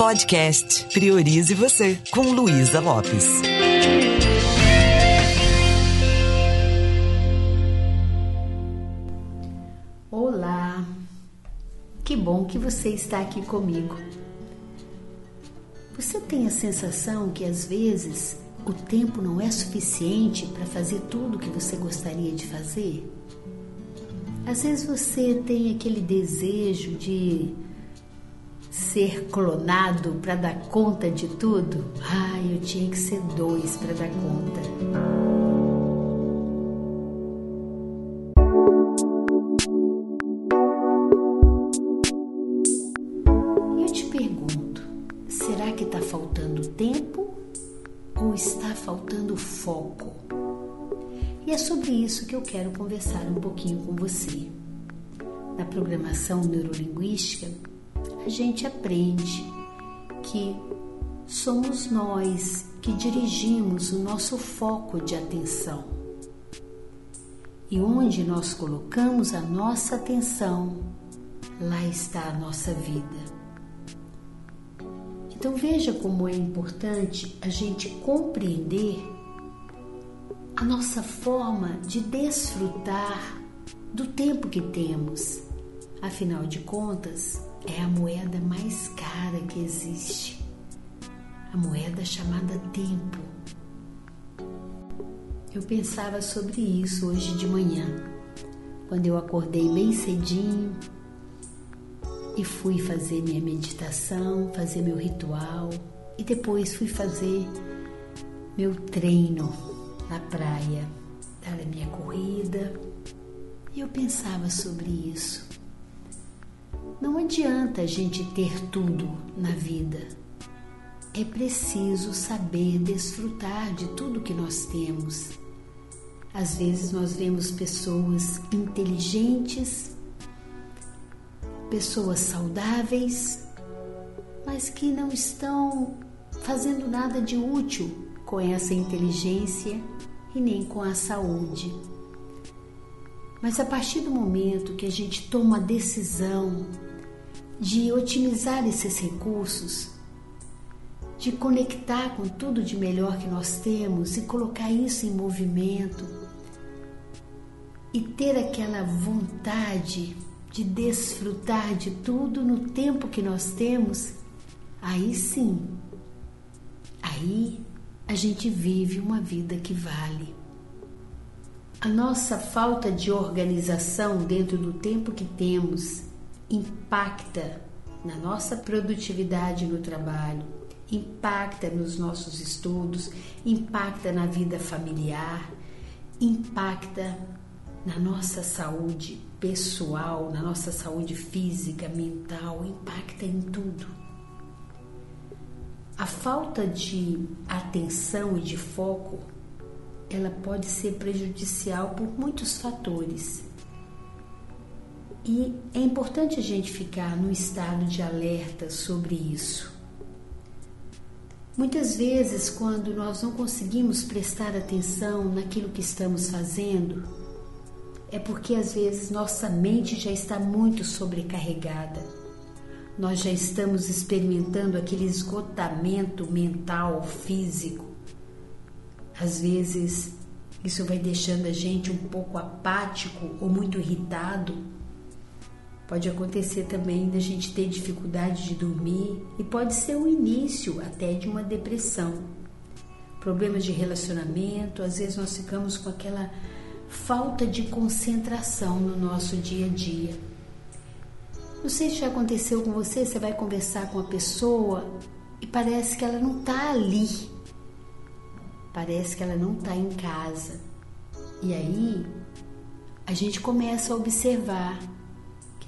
Podcast Priorize Você, com Luísa Lopes. Olá, que bom que você está aqui comigo. Você tem a sensação que às vezes o tempo não é suficiente para fazer tudo o que você gostaria de fazer? Às vezes você tem aquele desejo de ser clonado para dar conta de tudo? Ah, eu tinha que ser dois para dar conta. Eu te pergunto, será que está faltando tempo ou está faltando foco? E é sobre isso que eu quero conversar um pouquinho com você. Na programação neurolinguística, a gente aprende que somos nós que dirigimos o nosso foco de atenção. E onde nós colocamos a nossa atenção, lá está a nossa vida. Então veja como é importante a gente compreender a nossa forma de desfrutar do tempo que temos. Afinal de contas, é a moeda mais cara que existe. A moeda chamada tempo. Eu pensava sobre isso hoje de manhã, quando eu acordei bem cedinho e fui fazer minha meditação, fazer meu ritual e depois fui fazer meu treino na praia, dar a minha corrida. E eu pensava sobre isso. Não adianta a gente ter tudo na vida. É preciso saber desfrutar de tudo que nós temos. Às vezes nós vemos pessoas inteligentes, pessoas saudáveis, mas que não estão fazendo nada de útil com essa inteligência e nem com a saúde. Mas a partir do momento que a gente toma a decisão de otimizar esses recursos, de conectar com tudo de melhor que nós temos e colocar isso em movimento e ter aquela vontade de desfrutar de tudo no tempo que nós temos, aí sim, aí a gente vive uma vida que vale. A nossa falta de organização dentro do tempo que temos impacta na nossa produtividade no trabalho, impacta nos nossos estudos, impacta na vida familiar, impacta na nossa saúde pessoal, na nossa saúde física, mental, impacta em tudo. A falta de atenção e de foco, ela pode ser prejudicial por muitos fatores. E é importante a gente ficar no estado de alerta sobre isso. Muitas vezes, quando nós não conseguimos prestar atenção naquilo que estamos fazendo, é porque às vezes nossa mente já está muito sobrecarregada. Nós já estamos experimentando aquele esgotamento mental, físico. Às vezes, isso vai deixando a gente um pouco apático ou muito irritado Pode acontecer também da gente ter dificuldade de dormir e pode ser o início até de uma depressão. Problemas de relacionamento, às vezes nós ficamos com aquela falta de concentração no nosso dia a dia. Não sei se já aconteceu com você, você vai conversar com a pessoa e parece que ela não está ali. Parece que ela não está em casa. E aí a gente começa a observar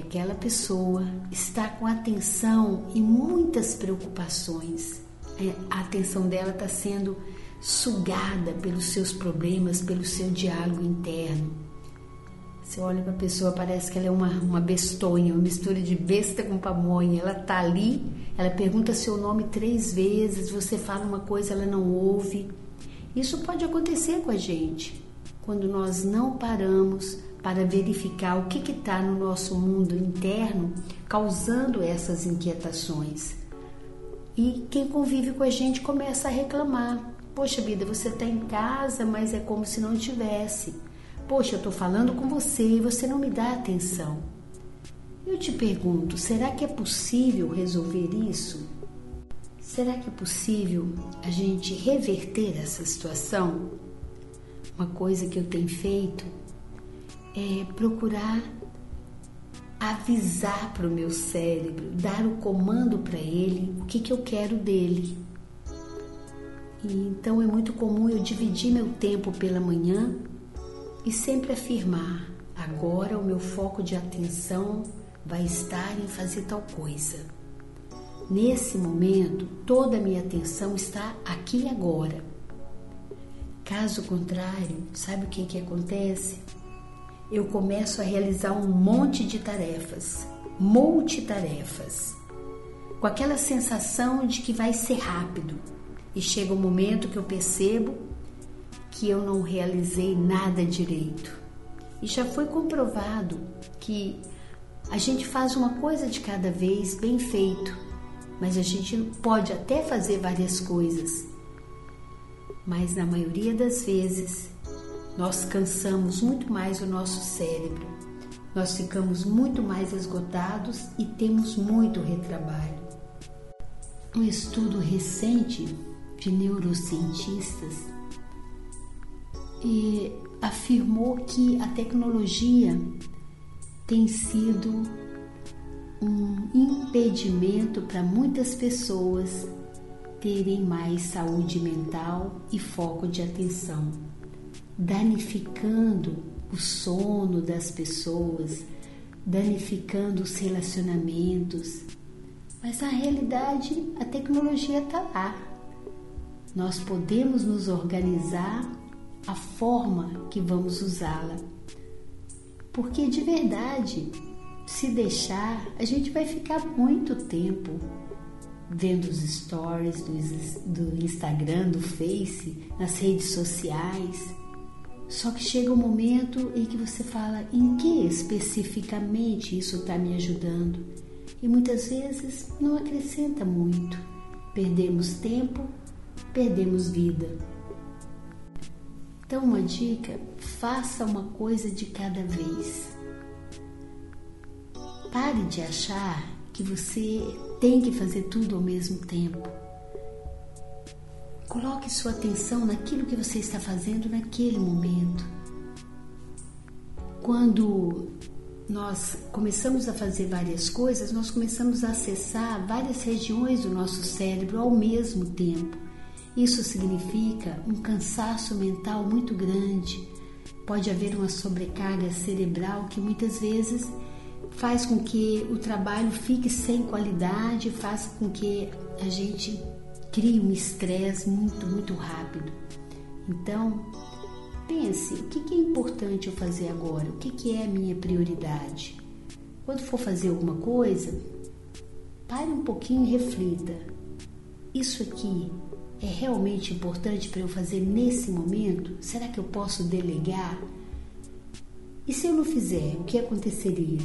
que aquela pessoa está com atenção e muitas preocupações. É, a atenção dela está sendo sugada pelos seus problemas, pelo seu diálogo interno. Você olha para a pessoa, parece que ela é uma, uma bestonha, uma mistura de besta com pamonha. Ela está ali, ela pergunta seu nome três vezes, você fala uma coisa, ela não ouve. Isso pode acontecer com a gente quando nós não paramos para verificar o que está no nosso mundo interno causando essas inquietações. E quem convive com a gente começa a reclamar. Poxa vida, você está em casa, mas é como se não tivesse. Poxa, eu estou falando com você e você não me dá atenção. Eu te pergunto, será que é possível resolver isso? Será que é possível a gente reverter essa situação? Uma coisa que eu tenho feito é procurar avisar para o meu cérebro, dar o comando para ele o que, que eu quero dele. E então é muito comum eu dividir meu tempo pela manhã e sempre afirmar: agora o meu foco de atenção vai estar em fazer tal coisa. Nesse momento, toda a minha atenção está aqui e agora. Caso contrário, sabe o que, que acontece? Eu começo a realizar um monte de tarefas, multitarefas, com aquela sensação de que vai ser rápido. E chega o um momento que eu percebo que eu não realizei nada direito. E já foi comprovado que a gente faz uma coisa de cada vez bem feito, mas a gente pode até fazer várias coisas. Mas na maioria das vezes, nós cansamos muito mais o nosso cérebro, nós ficamos muito mais esgotados e temos muito retrabalho. Um estudo recente de neurocientistas afirmou que a tecnologia tem sido um impedimento para muitas pessoas terem mais saúde mental e foco de atenção, danificando o sono das pessoas, danificando os relacionamentos. Mas na realidade a tecnologia está lá. Nós podemos nos organizar a forma que vamos usá-la porque de verdade, se deixar, a gente vai ficar muito tempo vendo os stories do, do Instagram, do Face, nas redes sociais. Só que chega um momento em que você fala em que especificamente isso está me ajudando. E muitas vezes não acrescenta muito. Perdemos tempo, perdemos vida. Então, uma dica: faça uma coisa de cada vez. Pare de achar que você tem que fazer tudo ao mesmo tempo. Coloque sua atenção naquilo que você está fazendo naquele momento. Quando nós começamos a fazer várias coisas, nós começamos a acessar várias regiões do nosso cérebro ao mesmo tempo. Isso significa um cansaço mental muito grande. Pode haver uma sobrecarga cerebral que muitas vezes faz com que o trabalho fique sem qualidade, faz com que a gente crie um estresse muito, muito rápido. Então, pense: o que é importante eu fazer agora? O que é a minha prioridade? Quando for fazer alguma coisa, pare um pouquinho e reflita: isso aqui é realmente importante para eu fazer nesse momento? Será que eu posso delegar? E se eu não fizer, o que aconteceria?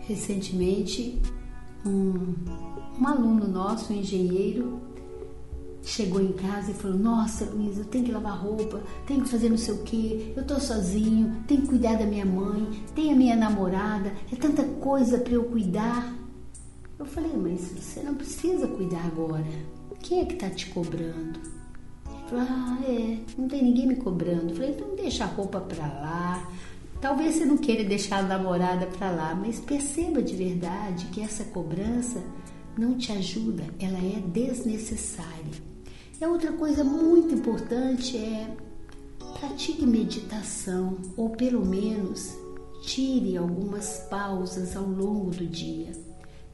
Recentemente, um, um aluno nosso, um engenheiro, chegou em casa e falou: Nossa, Luiz, eu tenho que lavar roupa, tenho que fazer não sei o que, eu tô sozinho, tenho que cuidar da minha mãe, tem a minha namorada, é tanta coisa para eu cuidar. Eu falei: Mas você não precisa cuidar agora. Quem é que está te cobrando? Ele falou, ah, é, não tem ninguém me cobrando. Eu falei, então deixa a roupa para lá. Talvez você não queira deixar a namorada para lá, mas perceba de verdade que essa cobrança não te ajuda, ela é desnecessária. E a outra coisa muito importante é pratique meditação, ou pelo menos tire algumas pausas ao longo do dia,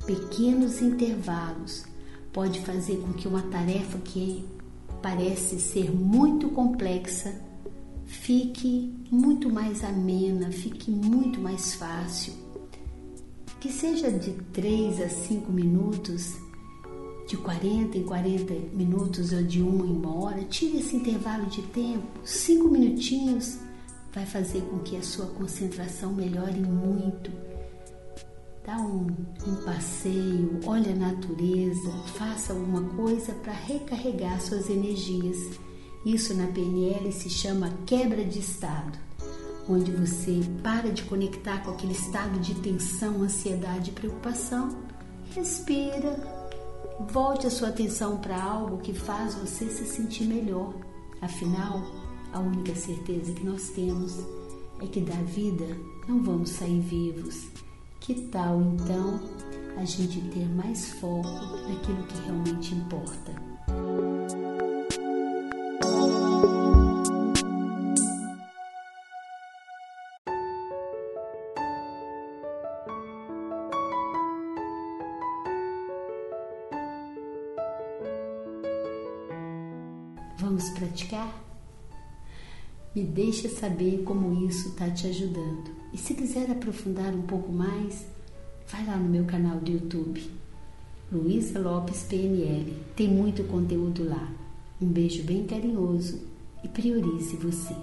pequenos intervalos pode fazer com que uma tarefa que parece ser muito complexa fique muito mais amena, fique muito mais fácil. Que seja de 3 a 5 minutos, de 40 em 40 minutos ou de uma em uma hora, tire esse intervalo de tempo, 5 minutinhos vai fazer com que a sua concentração melhore muito. Dá um, um passeio, olha a natureza, faça alguma coisa para recarregar suas energias. Isso na PNL se chama quebra de estado, onde você para de conectar com aquele estado de tensão, ansiedade e preocupação. Respira, volte a sua atenção para algo que faz você se sentir melhor. Afinal, a única certeza que nós temos é que da vida não vamos sair vivos. Que tal então a gente ter mais foco naquilo que realmente importa? Vamos praticar? Me deixa saber como isso está te ajudando. E se quiser aprofundar um pouco mais, vai lá no meu canal do YouTube, Luísa Lopes PNL. Tem muito conteúdo lá. Um beijo bem carinhoso e priorize você.